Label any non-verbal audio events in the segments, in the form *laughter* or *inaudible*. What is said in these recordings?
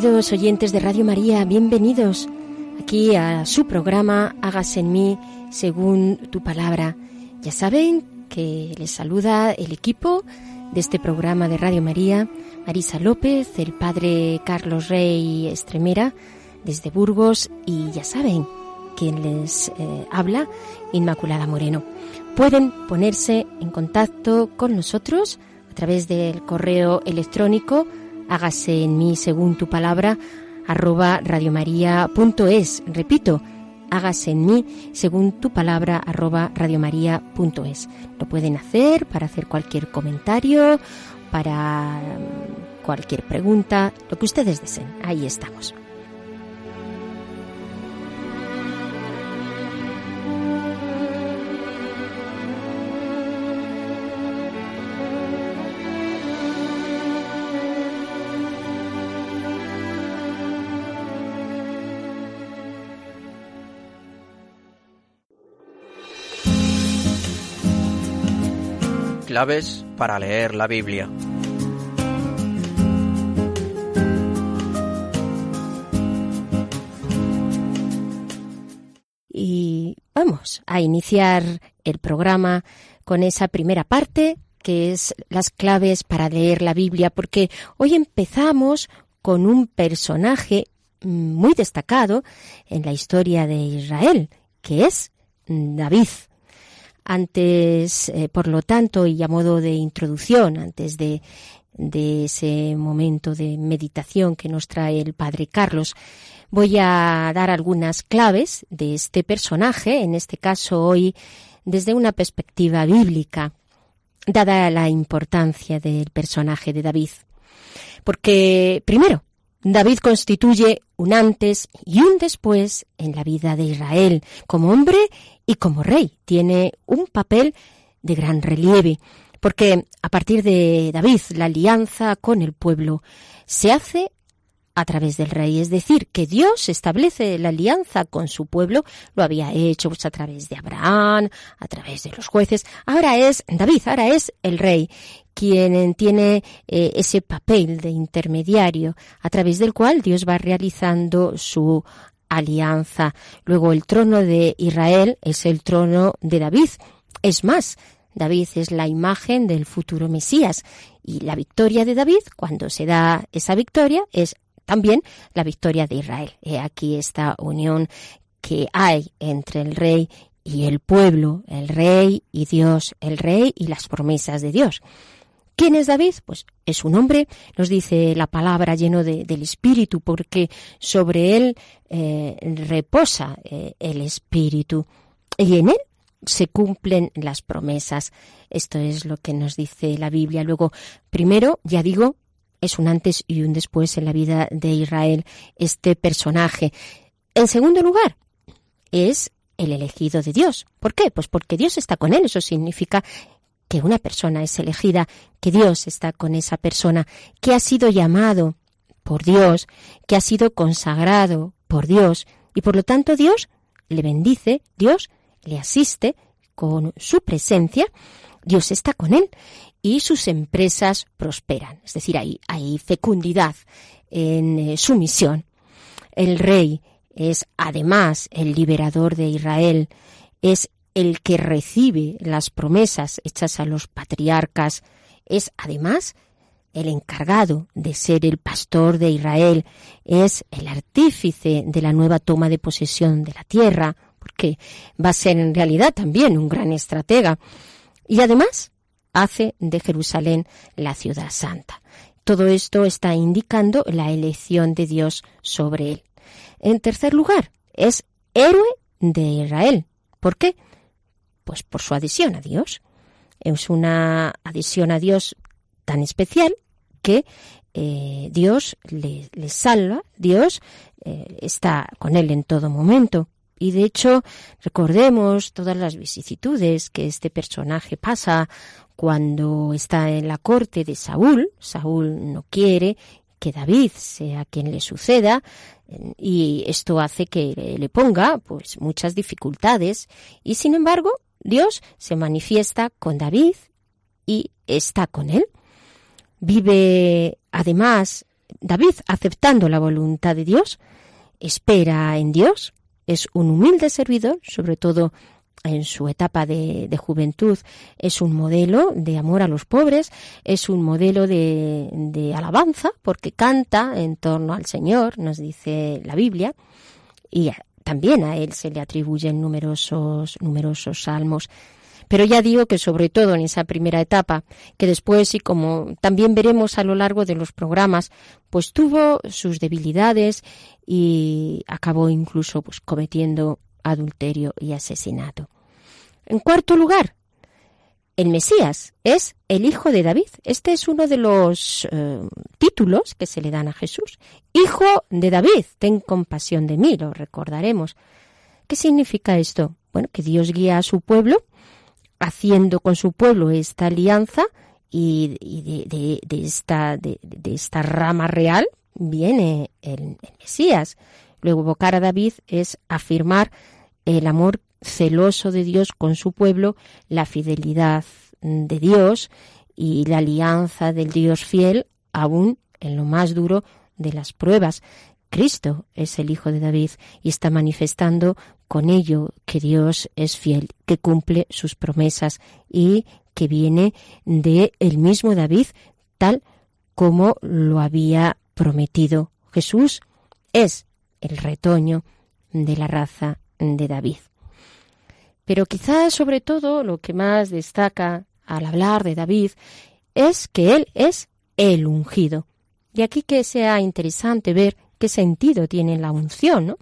Queridos oyentes de Radio María, bienvenidos aquí a su programa Hágase en mí según tu palabra. Ya saben que les saluda el equipo de este programa de Radio María, Marisa López, el padre Carlos Rey Estremera desde Burgos y ya saben quien les eh, habla, Inmaculada Moreno. Pueden ponerse en contacto con nosotros a través del correo electrónico hágase en mí según tu palabra, arroba radiomaria.es. Repito, hágase en mí según tu palabra, arroba radiomaria.es. Lo pueden hacer para hacer cualquier comentario, para mm, cualquier pregunta, lo que ustedes deseen. Ahí estamos. Claves para leer la Biblia. Y vamos a iniciar el programa con esa primera parte que es las claves para leer la Biblia, porque hoy empezamos con un personaje muy destacado en la historia de Israel, que es David. Antes, eh, por lo tanto, y a modo de introducción, antes de, de ese momento de meditación que nos trae el Padre Carlos, voy a dar algunas claves de este personaje, en este caso hoy desde una perspectiva bíblica, dada la importancia del personaje de David. Porque, primero, David constituye un antes y un después en la vida de Israel, como hombre y como rey. Tiene un papel de gran relieve, porque a partir de David la alianza con el pueblo se hace a través del rey, es decir, que Dios establece la alianza con su pueblo, lo había hecho pues, a través de Abraham, a través de los jueces, ahora es David, ahora es el rey quien tiene eh, ese papel de intermediario a través del cual Dios va realizando su alianza. Luego el trono de Israel es el trono de David. Es más, David es la imagen del futuro Mesías y la victoria de David, cuando se da esa victoria, es también la victoria de Israel. He aquí esta unión que hay entre el rey y el pueblo, el rey y Dios, el rey y las promesas de Dios. ¿Quién es David? Pues es un hombre, nos dice la palabra, lleno del Espíritu, porque sobre él eh, reposa eh, el Espíritu y en él se cumplen las promesas. Esto es lo que nos dice la Biblia. Luego, primero, ya digo, es un antes y un después en la vida de Israel este personaje. En segundo lugar, es el elegido de Dios. ¿Por qué? Pues porque Dios está con él. Eso significa que una persona es elegida, que Dios está con esa persona, que ha sido llamado por Dios, que ha sido consagrado por Dios, y por lo tanto Dios le bendice, Dios le asiste con su presencia, Dios está con él y sus empresas prosperan. Es decir, hay, fecundidad en eh, su misión. El rey es además el liberador de Israel, es el que recibe las promesas hechas a los patriarcas, es además el encargado de ser el pastor de Israel, es el artífice de la nueva toma de posesión de la tierra, porque va a ser en realidad también un gran estratega. Y además hace de Jerusalén la ciudad santa. Todo esto está indicando la elección de Dios sobre él. En tercer lugar, es héroe de Israel. ¿Por qué? Pues por su adhesión a Dios. Es una adhesión a Dios tan especial que eh, Dios le, salva, Dios eh, está con él en todo momento. Y de hecho, recordemos todas las vicisitudes que este personaje pasa cuando está en la corte de Saúl. Saúl no quiere que David sea quien le suceda y esto hace que le ponga pues muchas dificultades y sin embargo Dios se manifiesta con David y está con él. Vive además David aceptando la voluntad de Dios, espera en Dios, es un humilde servidor, sobre todo en su etapa de, juventud, es un modelo de amor a los pobres, es un modelo de, de alabanza, porque canta en torno al Señor, nos dice la Biblia, y también a él se le atribuyen numerosos, numerosos salmos. Pero ya digo que sobre todo en esa primera etapa, que después y como también veremos a lo largo de los programas, pues tuvo sus debilidades y acabó incluso pues cometiendo adulterio y asesinato. En cuarto lugar, el Mesías es el hijo de David. Este es uno de los eh, títulos que se le dan a Jesús. Hijo de David, ten compasión de mí, lo recordaremos. ¿Qué significa esto? Bueno, que Dios guía a su pueblo haciendo con su pueblo esta alianza y, de, esta, de, esta rama real viene el, Mesías. Luego evocar a David es afirmar el amor celoso de Dios con su pueblo, la fidelidad de Dios y la alianza del Dios fiel aún en lo más duro de las pruebas. Cristo es el Hijo de David y está manifestando con ello que Dios es fiel, que cumple sus promesas y que viene de el mismo David tal como lo había prometido. Jesús es el retoño de la raza de David. Pero quizás sobre todo lo que más destaca al hablar de David es que él es el ungido. Y aquí que sea interesante ver qué sentido tiene la unción.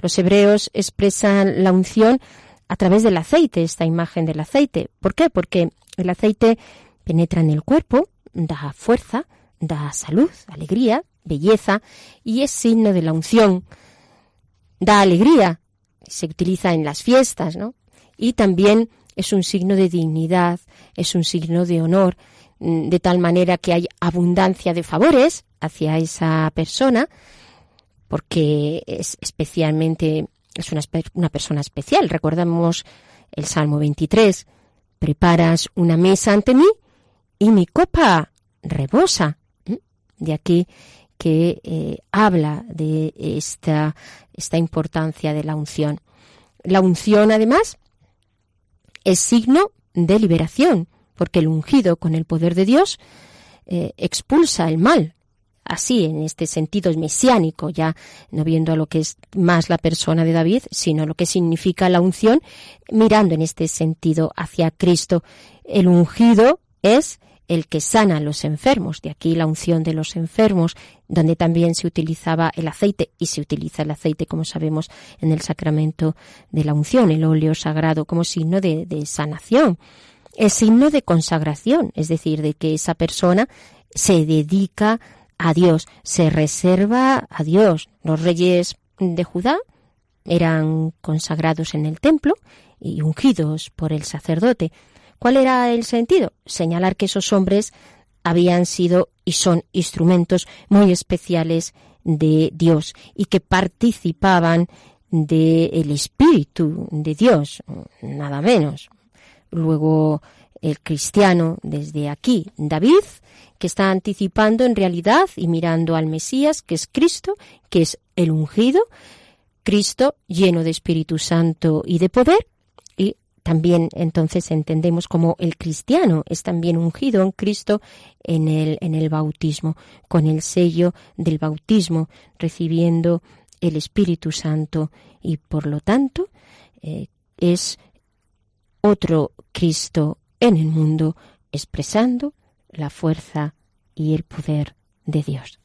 Los hebreos expresan la unción a través del aceite, esta imagen del aceite. ¿Por qué? Porque el aceite penetra en el cuerpo, da fuerza, da salud, alegría, belleza y es signo de la unción. Da alegría, se utiliza en las fiestas, ¿no? Y también es un signo de dignidad, es un signo de honor, mm, de tal manera que hay abundancia de favores hacia esa persona, porque es especialmente, es una, una persona especial. Recordamos el Salmo 23, preparas una mesa ante mí y mi copa rebosa. De aquí que eh, habla de esta, esta importancia de la unción. La unción, además, es signo de liberación, porque el ungido con el poder de Dios eh, expulsa el mal, así en este sentido mesiánico, ya no viendo a lo que es más la persona de David, sino lo que significa la unción, mirando en este sentido hacia Cristo. El ungido es el que sana a los enfermos, de aquí la unción de los enfermos, donde también se utilizaba el aceite y se utiliza el aceite, como sabemos, en el sacramento de la unción, el óleo sagrado como signo de, de sanación. Es signo de consagración, es decir, de que esa persona se dedica a Dios, se reserva a Dios. Los reyes de Judá eran consagrados en el templo y ungidos por el sacerdote. ¿Cuál era el sentido? Señalar que esos hombres habían sido y son instrumentos muy especiales de Dios y que participaban del Espíritu de Dios, nada menos. Luego el cristiano desde aquí, David, que está anticipando en realidad y mirando al Mesías, que es Cristo, que es el ungido, Cristo lleno de Espíritu Santo y de poder, y también entonces entendemos como el cristiano es también ungido en Cristo en el, en el bautismo, con el sello del bautismo, recibiendo el Espíritu Santo y por lo tanto eh, es otro Cristo en el mundo expresando la fuerza y el poder de Dios.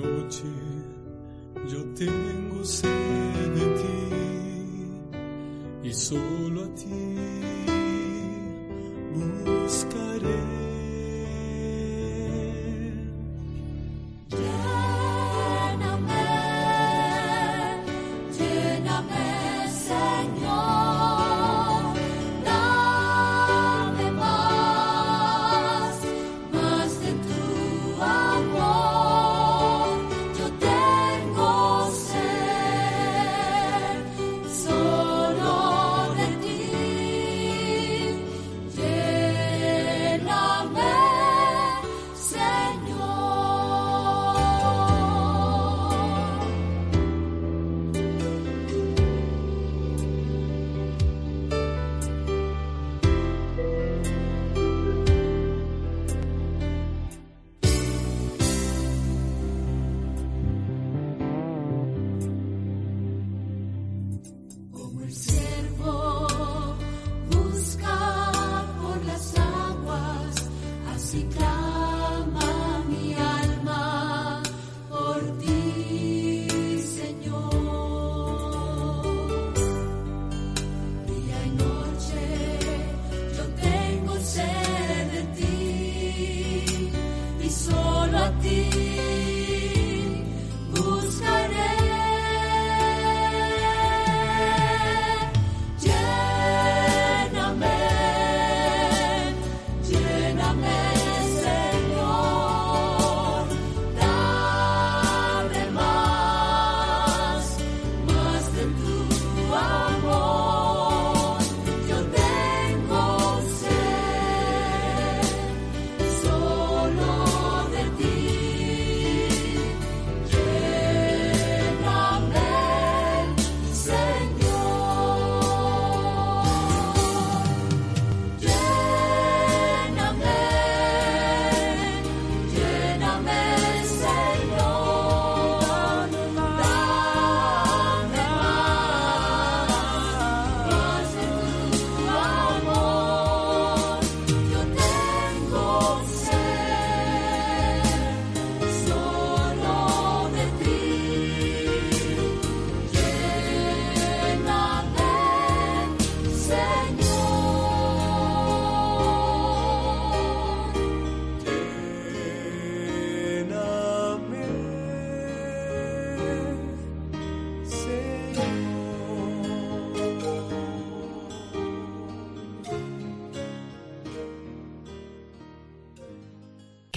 noche yo tengo sed de ti y solo a ti buscaré.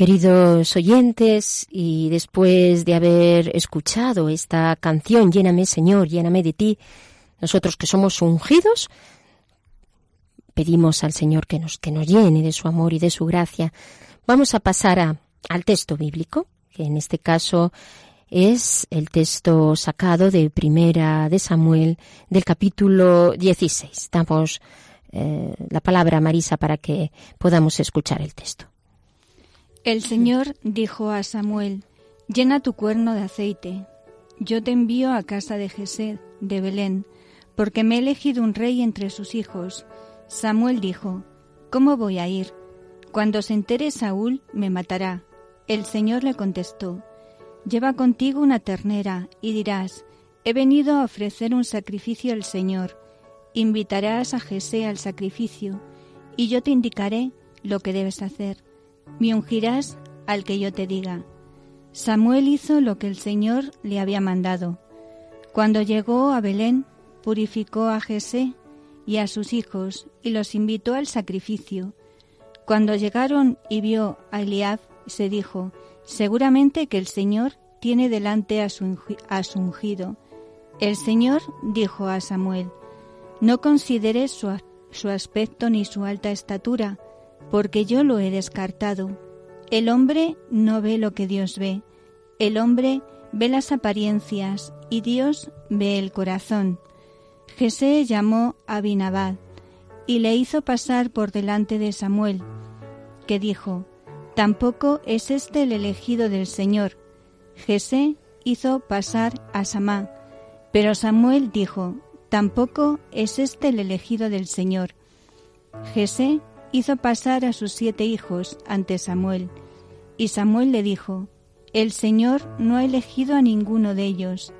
Queridos oyentes, y después de haber escuchado esta canción, Lléname Señor, lléname de ti, nosotros que somos ungidos, pedimos al Señor que nos, que nos llene de su amor y de su gracia. Vamos a pasar a, al texto bíblico, que en este caso es el texto sacado de Primera de Samuel del capítulo 16. Damos eh, la palabra a Marisa para que podamos escuchar el texto. El Señor dijo a Samuel, Llena tu cuerno de aceite. Yo te envío a casa de Jesed, de Belén, porque me he elegido un rey entre sus hijos. Samuel dijo, ¿Cómo voy a ir? Cuando se entere Saúl, me matará. El Señor le contestó, Lleva contigo una ternera, y dirás, He venido a ofrecer un sacrificio al Señor. Invitarás a Jesé al sacrificio, y yo te indicaré lo que debes hacer. Me ungirás al que yo te diga. Samuel hizo lo que el Señor le había mandado. Cuando llegó a Belén, purificó a Jesé y a sus hijos y los invitó al sacrificio. Cuando llegaron y vio a Eliab, se dijo, seguramente que el Señor tiene delante a su, ungido. El Señor dijo a Samuel, no consideres su, su aspecto ni su alta estatura, porque yo lo he descartado. El hombre no ve lo que Dios ve, el hombre ve las apariencias y Dios ve el corazón. Jesé llamó a Binabad y le hizo pasar por delante de Samuel, que dijo, Tampoco es este el elegido del Señor. Jesé hizo pasar a Samá, pero Samuel dijo, Tampoco es este el elegido del Señor. Jesé hizo pasar a sus siete hijos ante Samuel, y Samuel le dijo, El Señor no ha elegido a ninguno de ellos.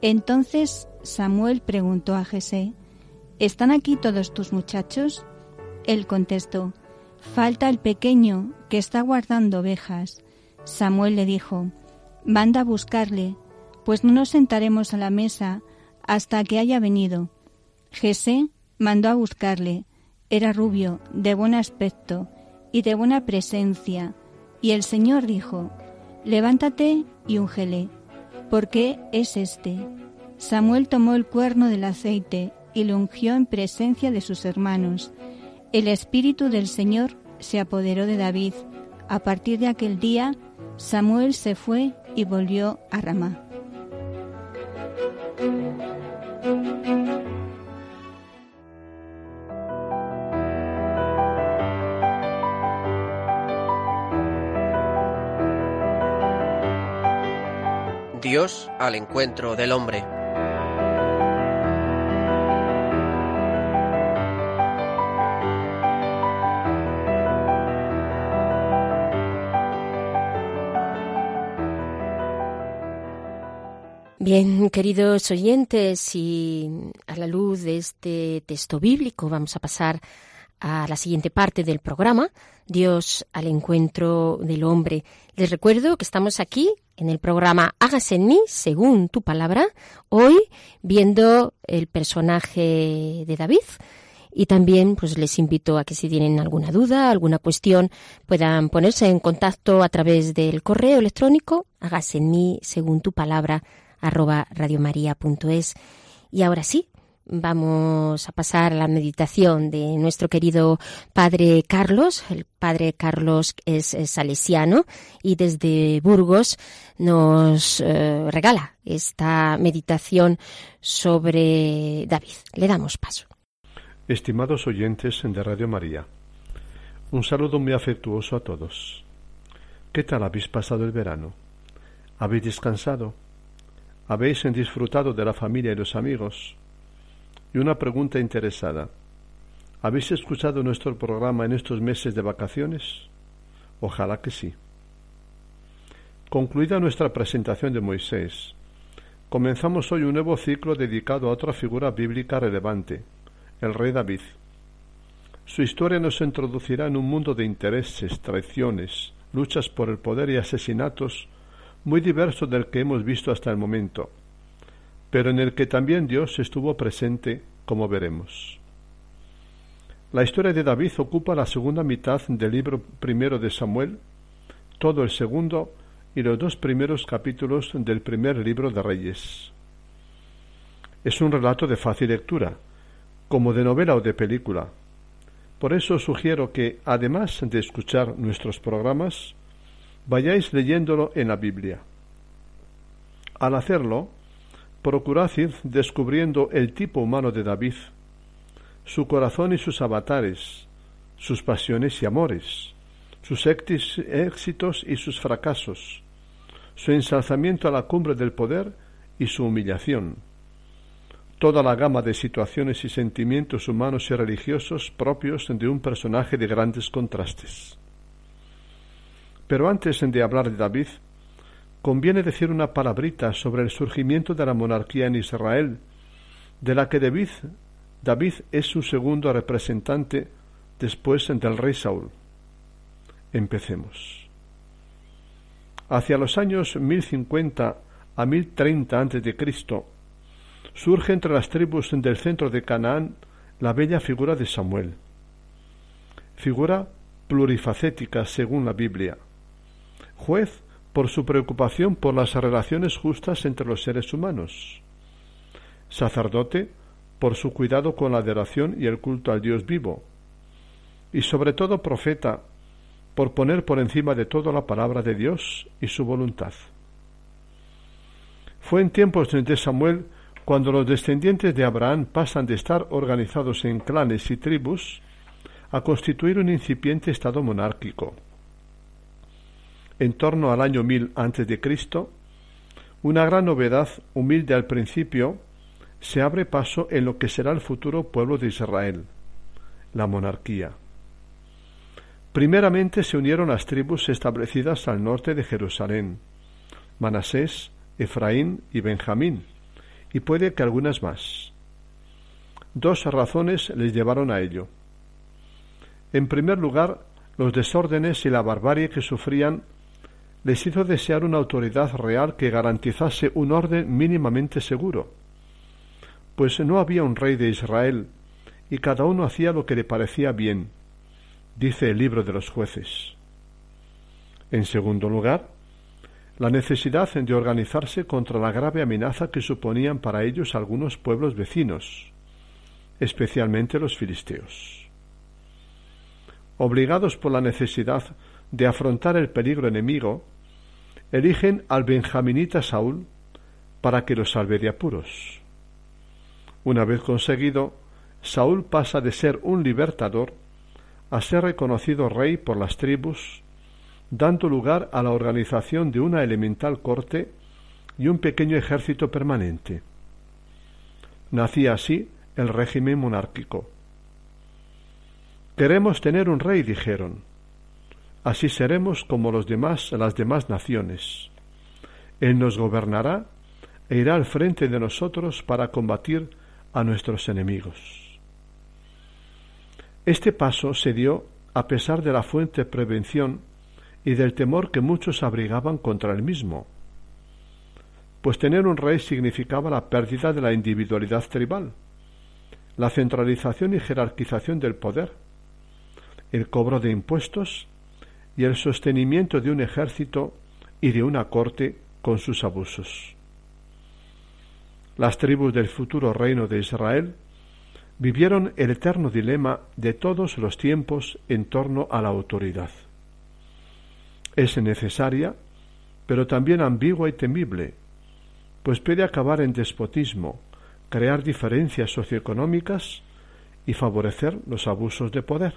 Entonces Samuel preguntó a Jesé, ¿Están aquí todos tus muchachos? Él contestó, Falta el pequeño que está guardando ovejas. Samuel le dijo, Manda a buscarle, pues no nos sentaremos a la mesa hasta que haya venido. Jesé mandó a buscarle. Era rubio, de buen aspecto y de buena presencia. Y el Señor dijo, Levántate y úngele, porque es este. Samuel tomó el cuerno del aceite y lo ungió en presencia de sus hermanos. El Espíritu del Señor se apoderó de David. A partir de aquel día, Samuel se fue y volvió a Ramá. Dios al encuentro del hombre. Bien, queridos oyentes, y a la luz de este texto bíblico vamos a pasar a la siguiente parte del programa, Dios al encuentro del hombre. Les recuerdo que estamos aquí en el programa Hágase en mí, según tu palabra, hoy viendo el personaje de David. Y también pues les invito a que si tienen alguna duda, alguna cuestión, puedan ponerse en contacto a través del correo electrónico hágase en mí, según tu palabra, arroba radiomaria.es. Y ahora sí, vamos a pasar a la meditación de nuestro querido Padre Carlos. El Padre Carlos es, salesiano y desde Burgos nos eh, regala esta meditación sobre David. Le damos paso. Estimados oyentes de Radio María, un saludo muy afectuoso a todos. ¿Qué tal habéis pasado el verano? ¿Habéis descansado? ¿Habéis disfrutado de la familia y los amigos? Y una pregunta interesada. ¿Habéis escuchado nuestro programa en estos meses de vacaciones? Ojalá que sí. Concluida nuestra presentación de Moisés, comenzamos hoy un nuevo ciclo dedicado a otra figura bíblica relevante, el rey David. Su historia nos introducirá en un mundo de intereses, traiciones, luchas por el poder y asesinatos muy diverso del que hemos visto hasta el momento, pero en el que también Dios estuvo presente, como veremos. La historia de David ocupa la segunda mitad del libro primero de Samuel, todo el segundo y los dos primeros capítulos del primer libro de Reyes. Es un relato de fácil lectura, como de novela o de película. Por eso sugiero que, además de escuchar nuestros programas, vayáis leyéndolo en la Biblia. Al hacerlo, procurad ir descubriendo el tipo humano de David, su corazón y sus avatares, sus pasiones y amores, sus éxitos y sus fracasos, su ensalzamiento a la cumbre del poder y su humillación, toda la gama de situaciones y sentimientos humanos y religiosos propios de un personaje de grandes contrastes. Pero antes de hablar de David, conviene decir una palabrita sobre el surgimiento de la monarquía en Israel, de la que David, David es su segundo representante después del rey Saúl. Empecemos. Hacia los años 1050 a 1030 a.C., surge entre las tribus del centro de Canaán la bella figura de Samuel. Figura plurifacética según la Biblia. Juez por su preocupación por las relaciones justas entre los seres humanos. Sacerdote por su cuidado con la adoración y el culto al Dios vivo. Y sobre todo profeta por poner por encima de todo la palabra de Dios y su voluntad. Fue en tiempos de Samuel cuando los descendientes de Abraham pasan de estar organizados en clanes y tribus a constituir un incipiente estado monárquico. En torno al año 1000 a.C., una gran novedad, humilde al principio, se abre paso en lo que será el futuro pueblo de Israel, la monarquía. Primeramente se unieron las tribus establecidas al norte de Jerusalén, Manasés, Efraín y Benjamín, y puede que algunas más. Dos razones les llevaron a ello. En primer lugar, los desórdenes y la barbarie que sufrían les hizo desear una autoridad real que garantizase un orden mínimamente seguro, pues no había un rey de Israel, y cada uno hacía lo que le parecía bien, dice el libro de los jueces. En segundo lugar, la necesidad de organizarse contra la grave amenaza que suponían para ellos algunos pueblos vecinos, especialmente los filisteos. Obligados por la necesidad de afrontar el peligro enemigo, eligen al benjaminita Saúl para que los salve de apuros. Una vez conseguido, Saúl pasa de ser un libertador a ser reconocido rey por las tribus, dando lugar a la organización de una elemental corte y un pequeño ejército permanente. Nacía así el régimen monárquico. Queremos tener un rey, dijeron. Así seremos como los demás, las demás naciones. Él nos gobernará e irá al frente de nosotros para combatir a nuestros enemigos. Este paso se dio a pesar de la fuente prevención y del temor que muchos abrigaban contra el mismo, pues tener un rey significaba la pérdida de la individualidad tribal, la centralización y jerarquización del poder, el cobro de impuestos y el sostenimiento de un ejército y de una corte con sus abusos. Las tribus del futuro reino de Israel vivieron el eterno dilema de todos los tiempos en torno a la autoridad. Es necesaria, pero también ambigua y temible, pues puede acabar en despotismo, crear diferencias socioeconómicas y favorecer los abusos de poder.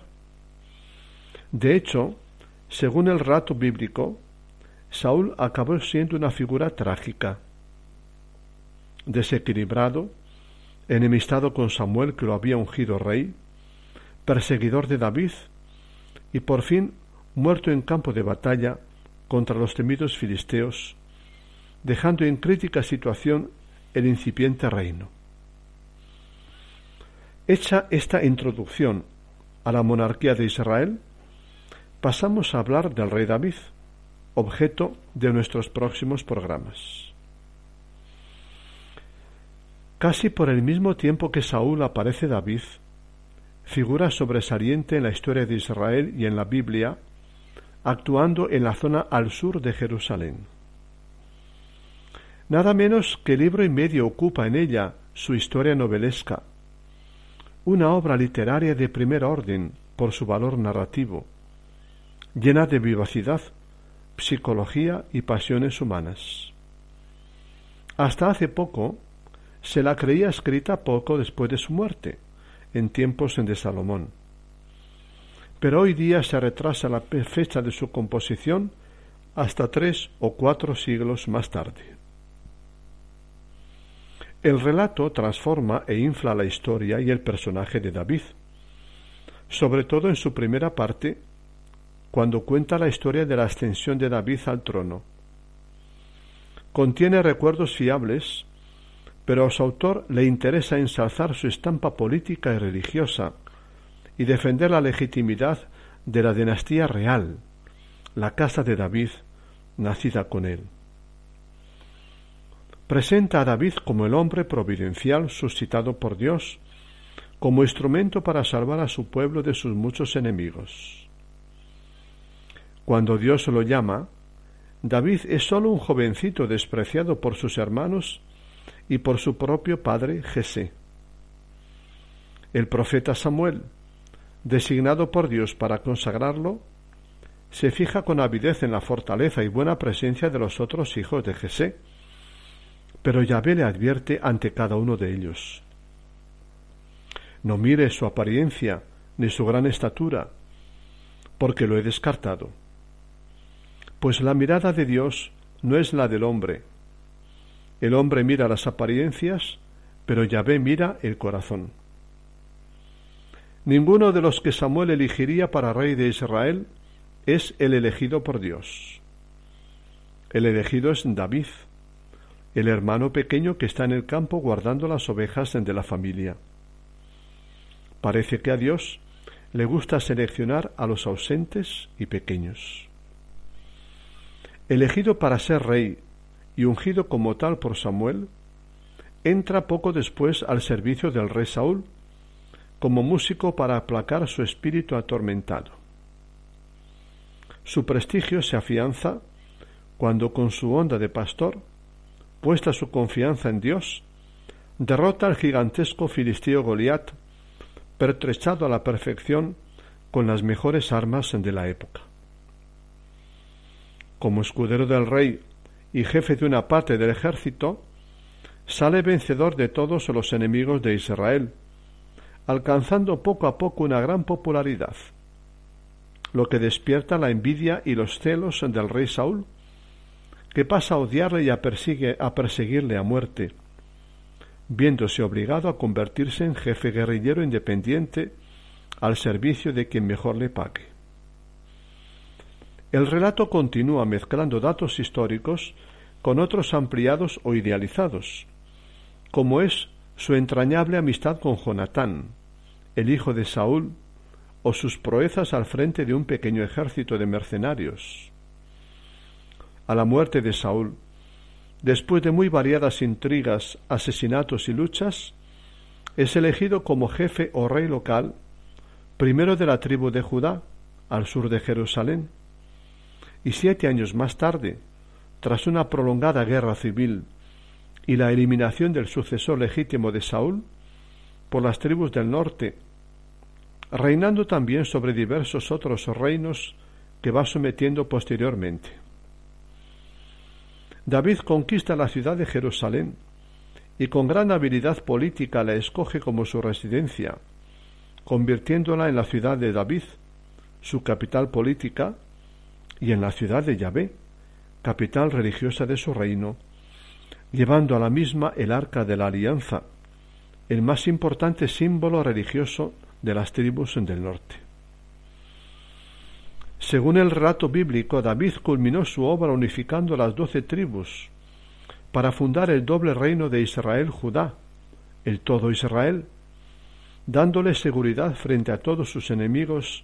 De hecho, según el rato bíblico, Saúl acabó siendo una figura trágica, desequilibrado, enemistado con Samuel que lo había ungido rey, perseguidor de David y por fin muerto en campo de batalla contra los temidos filisteos, dejando en crítica situación el incipiente reino. Hecha esta introducción a la monarquía de Israel, pasamos a hablar del rey David, objeto de nuestros próximos programas. Casi por el mismo tiempo que Saúl aparece David, figura sobresaliente en la historia de Israel y en la Biblia, actuando en la zona al sur de Jerusalén. Nada menos que libro y medio ocupa en ella su historia novelesca, una obra literaria de primer orden por su valor narrativo, llena de vivacidad, psicología y pasiones humanas. Hasta hace poco, se la creía escrita poco después de su muerte, en tiempos de Salomón. Pero hoy día se retrasa la fecha de su composición hasta tres o cuatro siglos más tarde. El relato transforma e infla la historia y el personaje de David, sobre todo en su primera parte, cuando cuenta la historia de la ascensión de David al trono. Contiene recuerdos fiables, pero a su autor le interesa ensalzar su estampa política y religiosa y defender la legitimidad de la dinastía real, la casa de David, nacida con él presenta a David como el hombre providencial suscitado por Dios, como instrumento para salvar a su pueblo de sus muchos enemigos. Cuando Dios lo llama, David es sólo un jovencito despreciado por sus hermanos y por su propio padre Jesé. El profeta Samuel, designado por Dios para consagrarlo, se fija con avidez en la fortaleza y buena presencia de los otros hijos de Jesé, pero Yahvé le advierte ante cada uno de ellos. No mire su apariencia ni su gran estatura, porque lo he descartado. Pues la mirada de Dios no es la del hombre. El hombre mira las apariencias, pero Yahvé mira el corazón. Ninguno de los que Samuel elegiría para rey de Israel es el elegido por Dios. El elegido es David, el hermano pequeño que está en el campo guardando las ovejas de la familia. Parece que a Dios le gusta seleccionar a los ausentes y pequeños. Elegido para ser rey y ungido como tal por Samuel, entra poco después al servicio del rey Saúl como músico para aplacar su espíritu atormentado. Su prestigio se afianza cuando con su onda de pastor puesta su confianza en Dios, derrota al gigantesco filisteo Goliat, pertrechado a la perfección con las mejores armas de la época. Como escudero del rey y jefe de una parte del ejército, sale vencedor de todos los enemigos de Israel, alcanzando poco a poco una gran popularidad, lo que despierta la envidia y los celos del rey Saúl, que pasa a odiarle y a, a perseguirle a muerte, viéndose obligado a convertirse en jefe guerrillero independiente al servicio de quien mejor le pague. El relato continúa mezclando datos históricos con otros ampliados o idealizados, como es su entrañable amistad con Jonatán, el hijo de Saúl, o sus proezas al frente de un pequeño ejército de mercenarios. A la muerte de Saúl, después de muy variadas intrigas, asesinatos y luchas, es elegido como jefe o rey local, primero de la tribu de Judá, al sur de Jerusalén, y siete años más tarde, tras una prolongada guerra civil y la eliminación del sucesor legítimo de Saúl por las tribus del norte, reinando también sobre diversos otros reinos que va sometiendo posteriormente. David conquista la ciudad de Jerusalén y con gran habilidad política la escoge como su residencia, convirtiéndola en la ciudad de David, su capital política, y en la ciudad de Yahvé, capital religiosa de su reino, llevando a la misma el arca de la alianza, el más importante símbolo religioso de las tribus del norte. Según el relato bíblico, David culminó su obra unificando las doce tribus para fundar el doble reino de Israel-Judá, el todo Israel, dándole seguridad frente a todos sus enemigos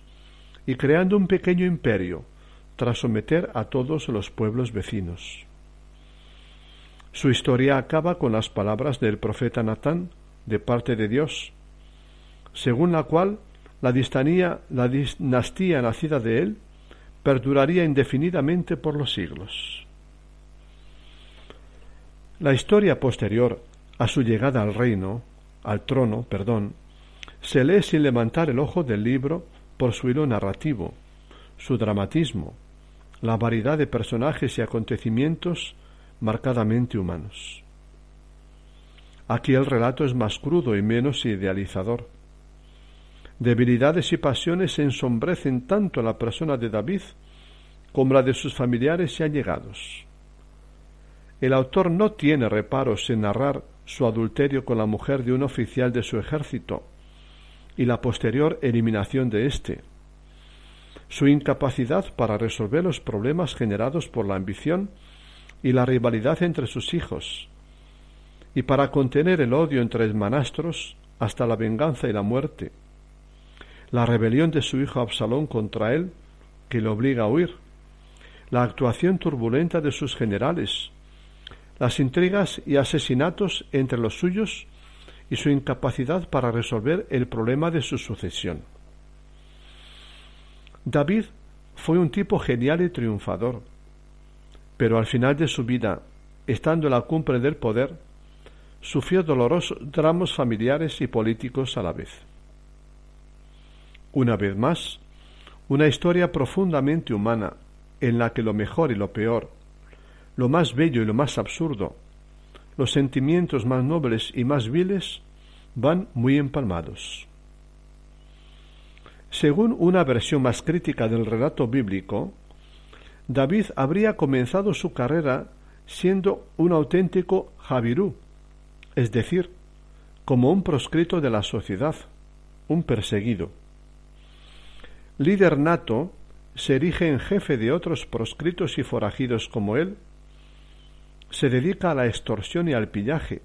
y creando un pequeño imperio tras someter a todos los pueblos vecinos. Su historia acaba con las palabras del profeta Natán de parte de Dios, según la cual la, la dinastía nacida de él perduraría indefinidamente por los siglos. La historia posterior a su llegada al reino, al trono, perdón, se lee sin levantar el ojo del libro por su hilo narrativo, su dramatismo, la variedad de personajes y acontecimientos marcadamente humanos. Aquí el relato es más crudo y menos idealizador. Debilidades y pasiones ensombrecen tanto la persona de David como la de sus familiares y allegados. El autor no tiene reparos en narrar su adulterio con la mujer de un oficial de su ejército y la posterior eliminación de éste, su incapacidad para resolver los problemas generados por la ambición y la rivalidad entre sus hijos, y para contener el odio entre hermanastros hasta la venganza y la muerte, la rebelión de su hijo Absalón contra él, que le obliga a huir, la actuación turbulenta de sus generales, las intrigas y asesinatos entre los suyos y su incapacidad para resolver el problema de su sucesión. David fue un tipo genial y triunfador, pero al final de su vida, estando en la cumbre del poder, sufrió dolorosos dramas familiares y políticos a la vez. Una vez más, una historia profundamente humana en la que lo mejor y lo peor, lo más bello y lo más absurdo, los sentimientos más nobles y más viles van muy empalmados. Según una versión más crítica del relato bíblico, David habría comenzado su carrera siendo un auténtico Javirú, es decir, como un proscrito de la sociedad, un perseguido. Líder nato, se erige en jefe de otros proscritos y forajidos como él, se dedica a la extorsión y al pillaje,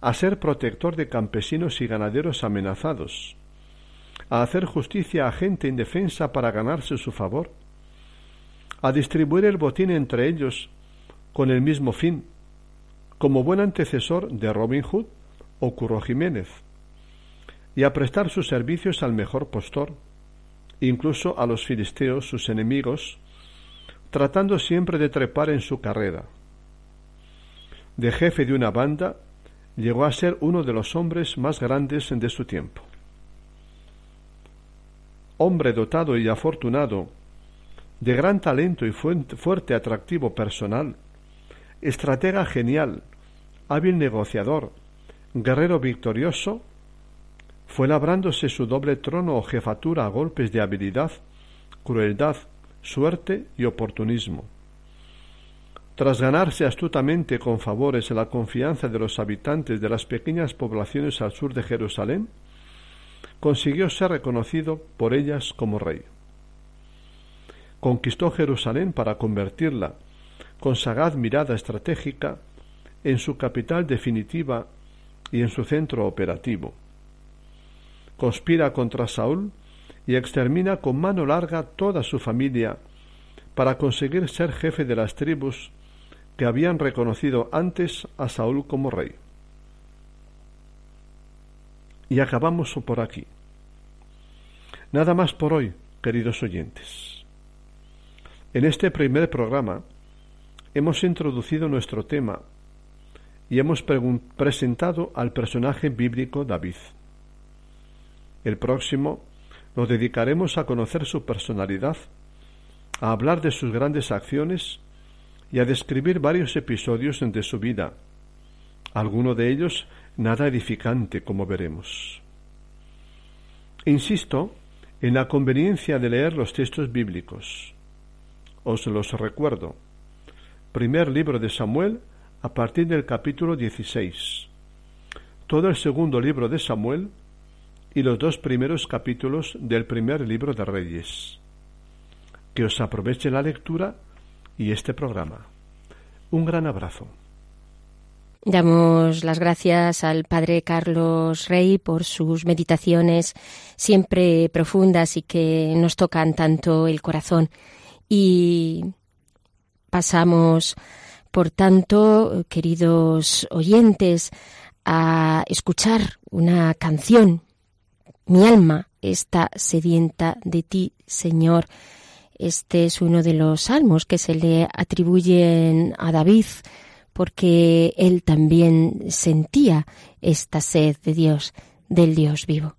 a ser protector de campesinos y ganaderos amenazados, a hacer justicia a gente indefensa para ganarse su favor, a distribuir el botín entre ellos con el mismo fin, como buen antecesor de Robin Hood o Curro Jiménez, y a prestar sus servicios al mejor postor, incluso a los filisteos, sus enemigos, tratando siempre de trepar en su carrera. De jefe de una banda, llegó a ser uno de los hombres más grandes de su tiempo. Hombre dotado y afortunado, de gran talento y fuerte atractivo personal, estratega genial, hábil negociador, guerrero victorioso, fue labrándose su doble trono o jefatura a golpes de habilidad, crueldad, suerte y oportunismo. Tras ganarse astutamente con favores la confianza de los habitantes de las pequeñas poblaciones al sur de Jerusalén, consiguió ser reconocido por ellas como rey. Conquistó Jerusalén para convertirla, con sagaz mirada estratégica, en su capital definitiva y en su centro operativo conspira contra Saúl y extermina con mano larga toda su familia para conseguir ser jefe de las tribus que habían reconocido antes a Saúl como rey. Y acabamos por aquí. Nada más por hoy, queridos oyentes. En este primer programa hemos introducido nuestro tema y hemos presentado al personaje bíblico David. El próximo nos dedicaremos a conocer su personalidad, a hablar de sus grandes acciones y a describir varios episodios de su vida, alguno de ellos nada edificante, como veremos. Insisto en la conveniencia de leer los textos bíblicos. Os los recuerdo. Primer libro de Samuel a partir del capítulo 16. Todo el segundo libro de Samuel y los dos primeros capítulos del primer libro de Reyes. Que os aproveche la lectura y este programa. Un gran abrazo. Damos las gracias al Padre Carlos Rey por sus meditaciones siempre profundas y que nos tocan tanto el corazón. Y pasamos, por tanto, queridos oyentes, a escuchar una canción mi alma está sedienta de ti, Señor. Este es uno de los salmos que se le atribuyen a David porque él también sentía esta sed de Dios, del Dios vivo.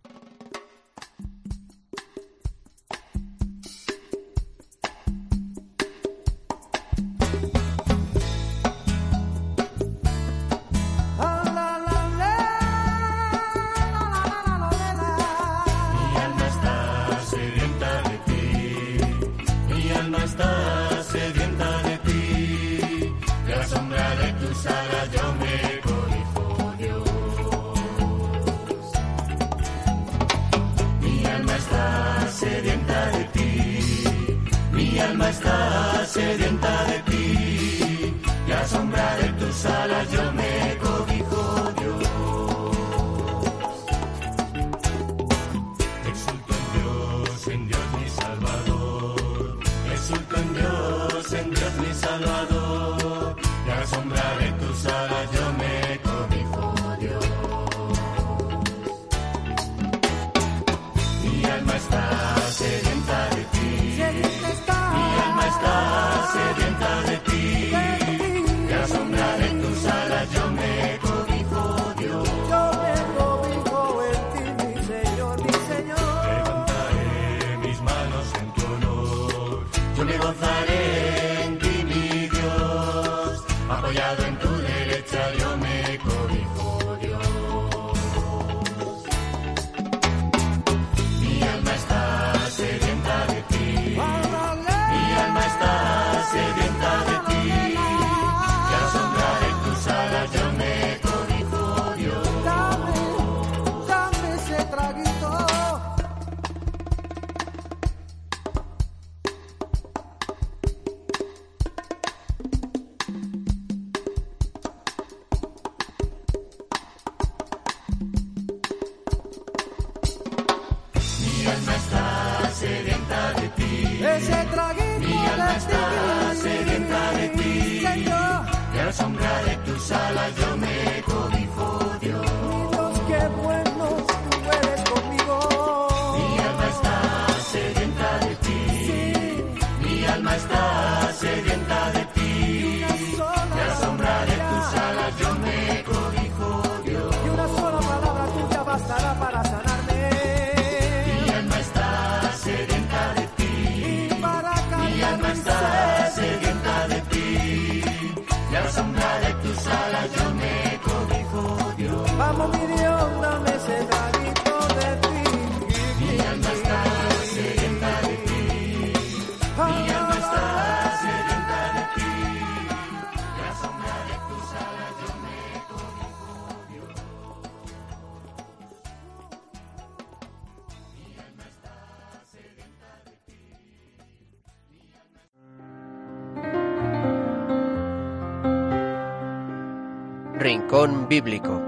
Rincón Bíblico.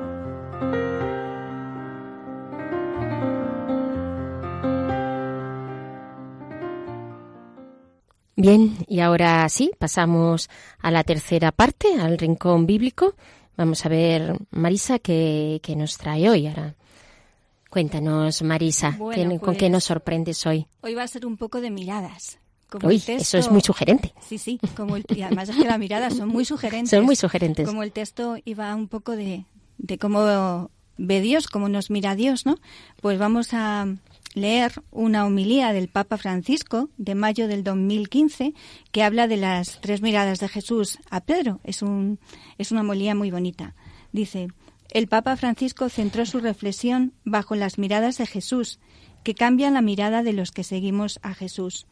Bien, y ahora sí, pasamos a la tercera parte, al rincón bíblico. Vamos a ver, Marisa, qué, qué nos trae hoy ahora. Cuéntanos, Marisa, Bueno, ¿qué- ¿con qué pues- nos sorprendes hoy? Hoy va a ser un poco de miradas. Como Uy, el texto- eso es muy sugerente. Sí, sí, como el- y además es que las miradas son muy sugerentes. Son muy sugerentes. Como el texto iba un poco de, de cómo ve Dios, cómo nos mira Dios, ¿no? Pues vamos a leer una homilía del Papa Francisco de mayo del 2015 que habla de las tres miradas de Jesús a Pedro. Es, un, es una homilía muy bonita. Dice, el Papa Francisco centró su reflexión bajo las miradas de Jesús, que cambian la mirada de los que seguimos a Jesús.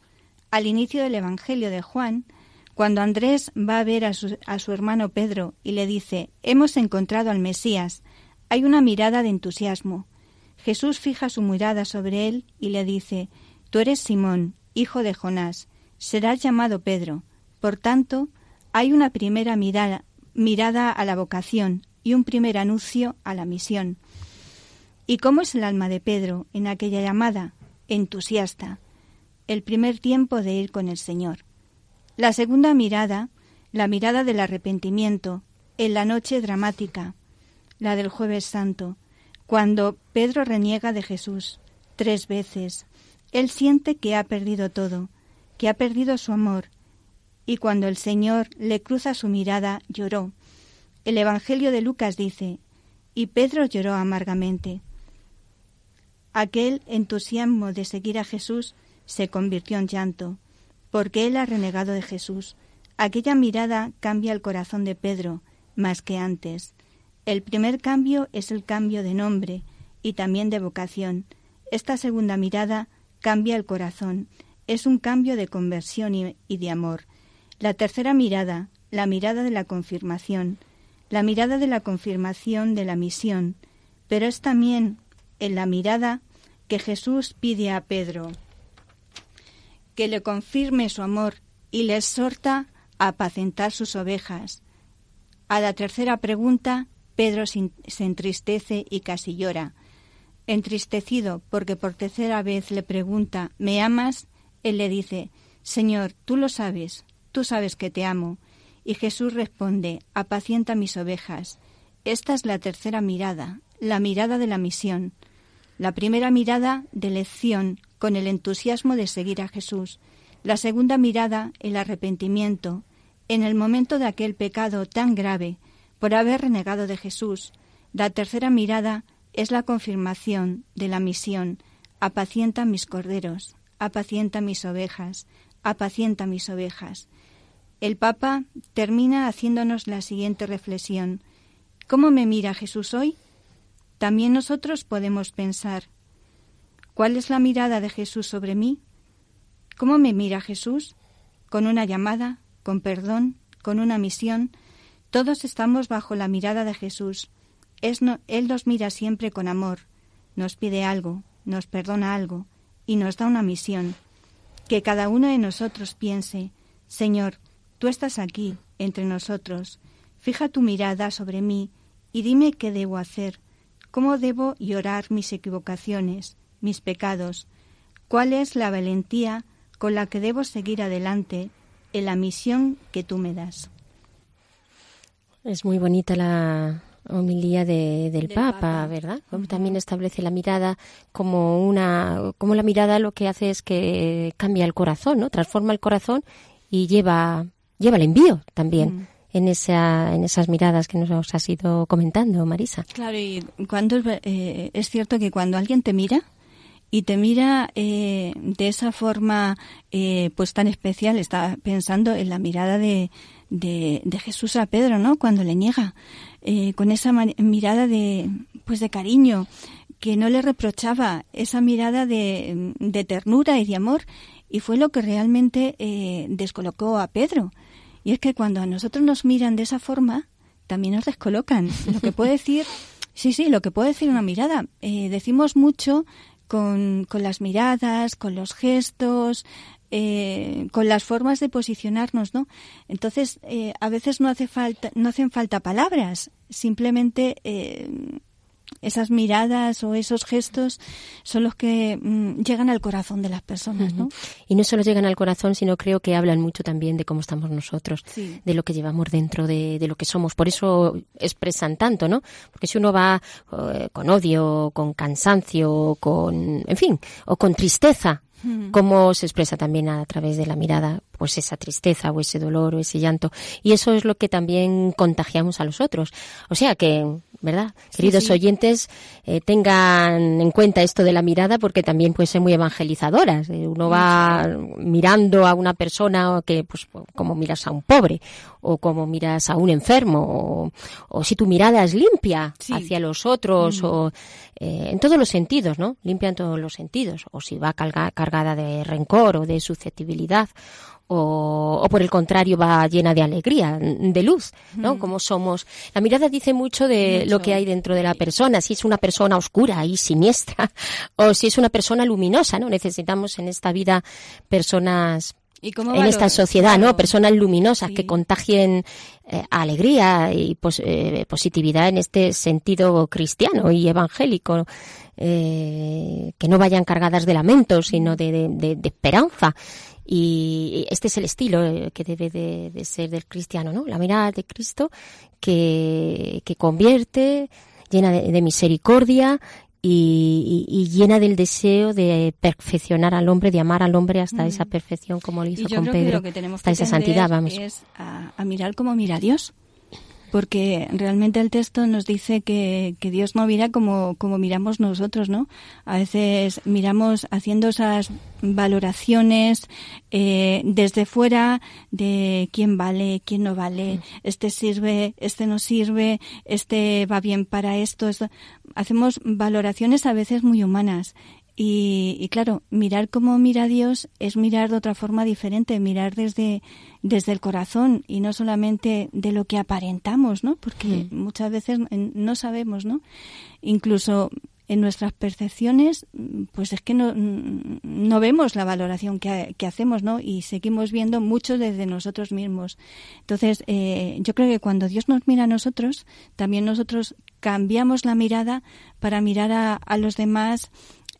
Al inicio del Evangelio de Juan, cuando Andrés va a ver a su, hermano Pedro y le dice, hemos encontrado al Mesías, hay una mirada de entusiasmo. Jesús fija su mirada sobre él y le dice, Tú eres Simón, hijo de Jonás, serás llamado Pedro. Por tanto, hay una primera mirada a la vocación y un primer anuncio a la misión. ¿Y cómo es el alma de Pedro en aquella llamada? Entusiasta. El primer tiempo de ir con el Señor. La segunda mirada, la mirada del arrepentimiento, en la noche dramática, la del jueves santo, cuando Pedro reniega de Jesús tres veces. Él siente que ha perdido todo, que ha perdido su amor, y cuando el Señor le cruza su mirada, lloró. El Evangelio de Lucas dice, y Pedro lloró amargamente. Aquel entusiasmo de seguir a Jesús se convirtió en llanto, porque él ha renegado de Jesús. Aquella mirada cambia el corazón de Pedro, más que antes. El primer cambio es el cambio de nombre y también de vocación. Esta segunda mirada cambia el corazón, es un cambio de conversión y, de amor. La tercera mirada, la mirada de la confirmación, la mirada de la confirmación de la misión, pero es también en la mirada que Jesús pide a Pedro que le confirme su amor y le exhorta a apacentar sus ovejas. A la tercera pregunta, Pedro se entristece y casi llora. Entristecido porque por tercera vez le pregunta, ¿me amas? Él le dice, Señor, tú lo sabes, tú sabes que te amo. Y Jesús responde, apacienta mis ovejas. Esta es la tercera mirada, la mirada de la misión. La primera mirada de lección, con el entusiasmo de seguir a Jesús. La segunda mirada, el arrepentimiento, en el momento de aquel pecado tan grave, por haber renegado de Jesús. La tercera mirada es la confirmación de la misión. Apacienta mis corderos, apacienta mis ovejas, apacienta mis ovejas. El Papa termina haciéndonos la siguiente reflexión. ¿Cómo me mira Jesús hoy? También nosotros podemos pensar, ¿cuál es la mirada de Jesús sobre mí? ¿Cómo me mira Jesús? ¿Con una llamada? ¿Con perdón? ¿Con una misión? Todos estamos bajo la mirada de Jesús. Él nos mira siempre con amor, nos pide algo, nos perdona algo y nos da una misión. Que cada uno de nosotros piense, Señor, tú estás aquí, entre nosotros, fija tu mirada sobre mí y dime qué debo hacer, cómo debo llorar mis equivocaciones, mis pecados, cuál es la valentía con la que debo seguir adelante en la misión que tú me das. Es muy bonita la homilía de- del, Del Papa, Papa. ¿verdad? Como También establece la mirada como una, como la mirada lo que hace es que cambia el corazón, ¿no? Transforma el corazón y lleva, lleva el envío también Mm. En esa, en esas miradas que nos has ido comentando, Marisa. Claro, y cuando es, eh, es cierto que cuando alguien te mira y te mira eh, de esa forma eh, pues tan especial, está pensando en la mirada de, de, Jesús a Pedro, ¿no? Cuando le niega, eh, con esa mirada de pues de cariño que no le reprochaba, esa mirada de, de ternura y de amor, y fue lo que realmente eh, descolocó a Pedro. Y es que cuando a nosotros nos miran de esa forma, también nos descolocan. Lo que puede decir, *laughs* sí, sí, lo que puede decir una mirada. Eh, decimos mucho con, con las miradas, con los gestos, eh, con las formas de posicionarnos, ¿no? Entonces, eh, a veces no hace falta, no hacen falta palabras, simplemente eh, esas miradas o esos gestos son los que mm, llegan al corazón de las personas, ¿no? Y no solo llegan al corazón, sino creo que hablan mucho también de cómo estamos nosotros, Sí. de lo que llevamos dentro, de, de lo que somos. Por eso expresan tanto, ¿no? Porque si uno va eh, con odio, con cansancio, con, en fin, o con tristeza, cómo se expresa también a través de la mirada, pues esa tristeza o ese dolor o ese llanto. Y eso es lo que también contagiamos a los otros. O sea que, ¿verdad? Queridos sí. oyentes, eh, tengan en cuenta esto de la mirada porque también pueden ser muy evangelizadoras. Eh, uno va mirando a una persona que, pues, como miras a un pobre o como miras a un enfermo o, o si tu mirada es limpia Sí. hacia los otros o eh, en todos los sentidos, ¿no? Limpia en todos los sentidos. O si va carga- cargada de rencor o de susceptibilidad o, o por el contrario va llena de alegría, de luz, ¿no? Como somos. La mirada dice mucho de Mucho. lo que hay dentro de la persona, si es una persona oscura y siniestra *laughs* o si es una persona luminosa, ¿no? Necesitamos en esta vida personas ¿Y cómo en esta sociedad, ¿no? Personas luminosas Sí. que contagien eh, alegría y eh, positividad en este sentido cristiano y evangélico, eh, que no vayan cargadas de lamento, sino de, de- esperanza. Y este es el estilo que debe de, ser del cristiano, ¿no? La mirada de Cristo que, que convierte, llena de misericordia y, y- llena del deseo de perfeccionar al hombre, de amar al hombre hasta esa perfección como lo hizo. Y yo con creo que Pedro, lo que tenemos hasta que esa santidad, vamos. es a, a mirar como mira Dios. Porque realmente el texto nos dice que, que Dios no mira como, como miramos nosotros, ¿no? A veces miramos haciendo esas valoraciones eh, desde fuera de quién vale, quién no vale, este sirve, este no sirve, este va bien para esto. esto. Hacemos valoraciones a veces muy humanas y, y claro, mirar como mira Dios es mirar de otra forma diferente, mirar desde, desde el corazón y no solamente de lo que aparentamos, ¿no? Porque muchas veces no sabemos, ¿no? Incluso en nuestras percepciones, pues es que no, no vemos la valoración que, que hacemos, ¿no? Y seguimos viendo mucho desde nosotros mismos. Entonces, eh, yo creo que cuando Dios nos mira a nosotros, también nosotros cambiamos la mirada para mirar a, a los demás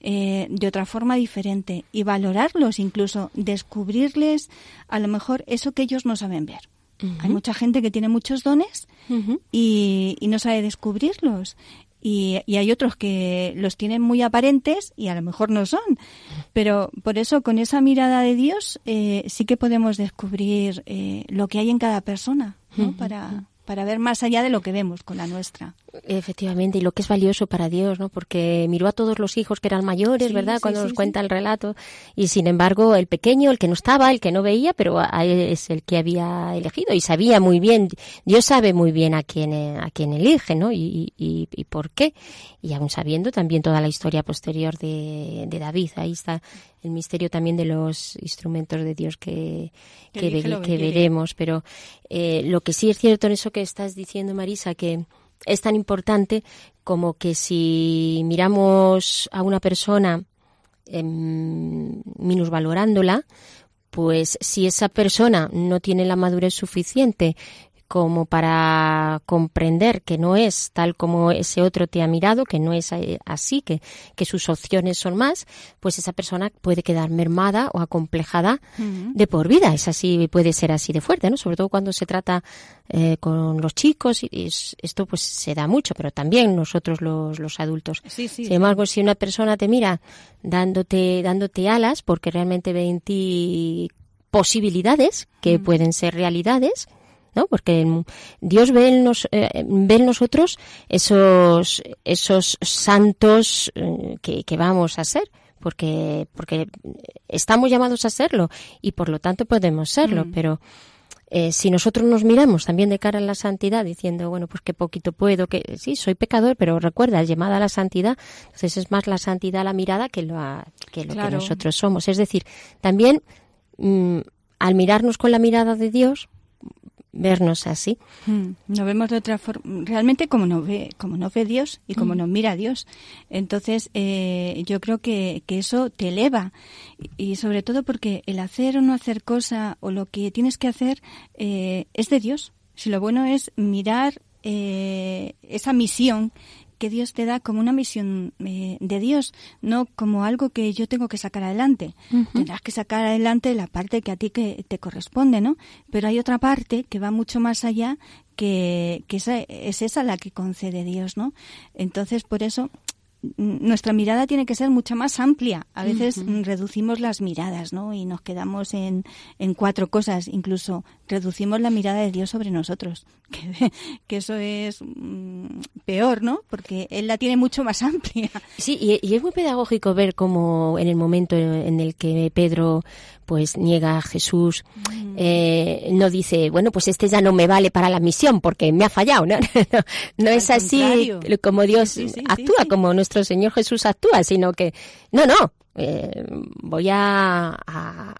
eh, de otra forma diferente y valorarlos, incluso descubrirles a lo mejor eso que ellos no saben ver. Hay mucha gente que tiene muchos dones y, y no sabe descubrirlos. Y, y hay otros que los tienen muy aparentes y a lo mejor no son. Pero por eso, con esa mirada de Dios, eh, sí que podemos descubrir eh, lo que hay en cada persona, ¿no? para, para ver más allá de lo que vemos con la nuestra. Efectivamente, y lo que es valioso para Dios, ¿no? Porque miró a todos los hijos que eran mayores, Sí, ¿verdad? sí, Cuando sí, nos cuenta el relato. Y sin embargo, el pequeño, el que no estaba, el que no veía, pero es el que había elegido y sabía muy bien, Dios sabe muy bien a quién, eh, a quién elige, ¿no? Y, y, y por qué. Y aún sabiendo también toda la historia posterior de, de David. Ahí está el misterio también de los instrumentos de Dios que, Que que, ve- veremos. Pero eh, lo que sí es cierto en eso que estás diciendo, Marisa, que es tan importante como que si miramos a una persona em, minusvalorándola, pues si esa persona no tiene la madurez suficiente como para comprender que no es tal como ese otro te ha mirado, que no es así, que, que sus opciones son más, pues esa persona puede quedar mermada o acomplejada de por vida. Es así, puede ser así de fuerte, ¿no? Sobre todo cuando se trata eh, con los chicos, y es- esto pues se da mucho, pero también nosotros los, los adultos. Sí, sí. Sin embargo, si una persona te mira dándote, dándote alas, porque realmente ve en ti posibilidades que pueden ser realidades, ¿no? Porque mm, Dios ve en, nos- eh, ve en nosotros esos, esos santos eh, que, que vamos a ser. Porque, porque estamos llamados a serlo y por lo tanto podemos serlo, pero eh, si nosotros nos miramos también de cara a la santidad, diciendo, bueno, pues qué poquito puedo, que sí, soy pecador, pero recuerda, llamada a la santidad, entonces es más la santidad la mirada que lo, a- que, lo Claro. que nosotros somos. Es decir, también mm, al mirarnos con la mirada de Dios, vernos así. Mm, Nos vemos de otra forma, realmente como nos ve, como nos ve Dios y como nos mira Dios. Entonces, eh, yo creo que, que eso te eleva y, y sobre todo porque el hacer o no hacer cosa o lo que tienes que hacer eh, es de Dios. Si lo bueno es mirar eh, esa misión que Dios te da como una misión eh, de Dios, no como algo que yo tengo que sacar adelante. Tendrás que sacar adelante la parte que a ti que te corresponde, ¿no? Pero hay otra parte que va mucho más allá que, que esa, es esa la que concede Dios, ¿no? Entonces, por eso nuestra mirada tiene que ser mucho más amplia. A veces reducimos las miradas, ¿no? Y nos quedamos en, en cuatro cosas. Incluso reducimos la mirada de Dios sobre nosotros. *laughs* Que, que eso es mm, peor, ¿no? Porque Él la tiene mucho más *laughs* amplia. Sí, y, y es muy pedagógico ver cómo en el momento en el que Pedro pues niega a Jesús, eh, no dice, bueno, pues este ya no me vale para la misión porque me ha fallado, ¿no? *laughs* no, no es así contrario. como Dios Sí, sí, sí, actúa, como nuestro Señor Jesús actúa, sino que, no, no, eh, voy a, a,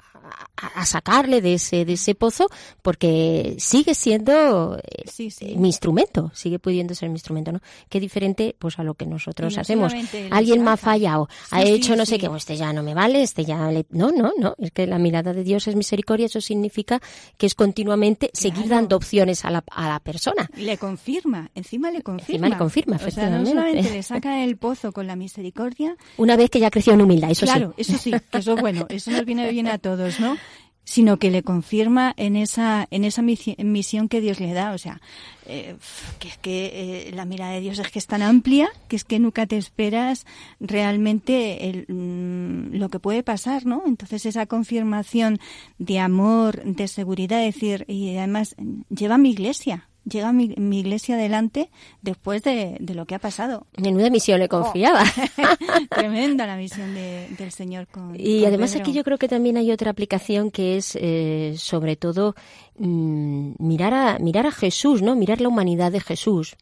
a sacarle de ese, de ese pozo porque sigue siendo eh, Sí, sí. mi instrumento, sigue pudiendo ser mi instrumento, ¿no? Qué diferente pues a lo que nosotros hacemos. Alguien me ha fallado, ha Sí, sí, hecho no sé qué, este ya no me vale, este ya le... No, no, no, es que la mirada de Dios es misericordia, eso significa que es continuamente seguir Claro. dando opciones a la, a la persona. Le confirma, encima le confirma. le confirma, O sea, no efectivamente. solamente le *laughs* saca del pozo con la misericordia, Una vez que ya creció en humildad, eso claro, sí. eso sí, que eso es bueno, eso nos viene bien a todos, ¿no? Sino que le confirma en esa en esa misi- misión que Dios le da, o sea, eh, que es que eh, la mirada de Dios es que es tan amplia que es que nunca te esperas realmente el, mm, lo que puede pasar, ¿no? Entonces esa confirmación de amor, de seguridad, decir y además lleva a mi iglesia, llega mi, mi iglesia adelante después de, de lo que ha pasado. Menuda misión le confiaba. *laughs* *laughs* Tremenda la misión de- del Señor con Y con además Pedro. aquí yo creo que también hay otra aplicación que es eh, sobre todo mm, mirar a mirar a Jesús, ¿no? Mirar la humanidad de Jesús.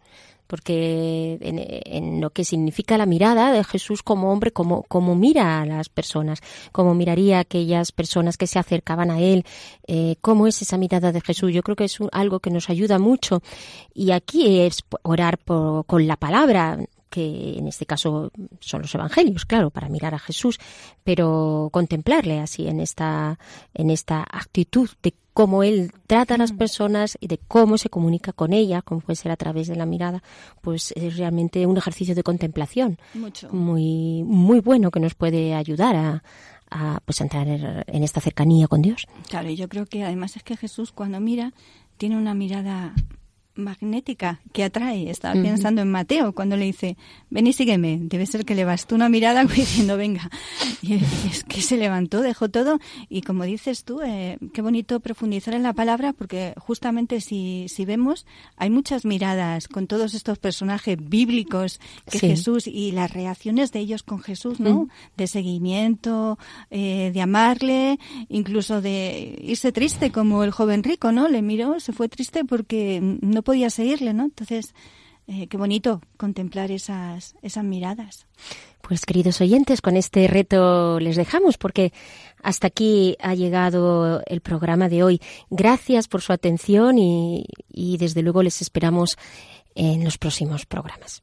Porque en, en lo que significa la mirada de Jesús como hombre, como, como mira a las personas, como miraría aquellas personas que se acercaban a él, eh, cómo es esa mirada de Jesús. Yo creo que es un- algo que nos ayuda mucho. Y aquí es orar por- con la palabra, que en este caso son los evangelios, claro, para mirar a Jesús, pero contemplarle así en esta, en esta actitud de cómo él trata a las personas y de cómo se comunica con ellas, como puede ser a través de la mirada, pues es realmente un ejercicio de contemplación Mucho. muy, muy bueno que nos puede ayudar a, a pues a entrar en esta cercanía con Dios. Claro, y yo creo que además es que Jesús cuando mira tiene una mirada magnética que atrae. Estaba pensando en Mateo cuando le dice, ven y sígueme. Debe ser que le bastó una mirada *laughs* diciendo, venga. Y es que se levantó, dejó todo. Y como dices tú, eh, qué bonito profundizar en la palabra porque justamente si, si vemos, hay muchas miradas con todos estos personajes bíblicos que Sí. Jesús y las reacciones de ellos con Jesús, ¿no? De seguimiento, eh, de amarle, incluso de irse triste como el joven rico, ¿no? Le miró, se fue triste porque no podía seguirle, ¿no? Entonces, eh, qué bonito contemplar esas, esas miradas. Pues queridos oyentes, con este reto les dejamos porque hasta aquí ha llegado el programa de hoy. Gracias por su atención y, y desde luego les esperamos en los próximos programas.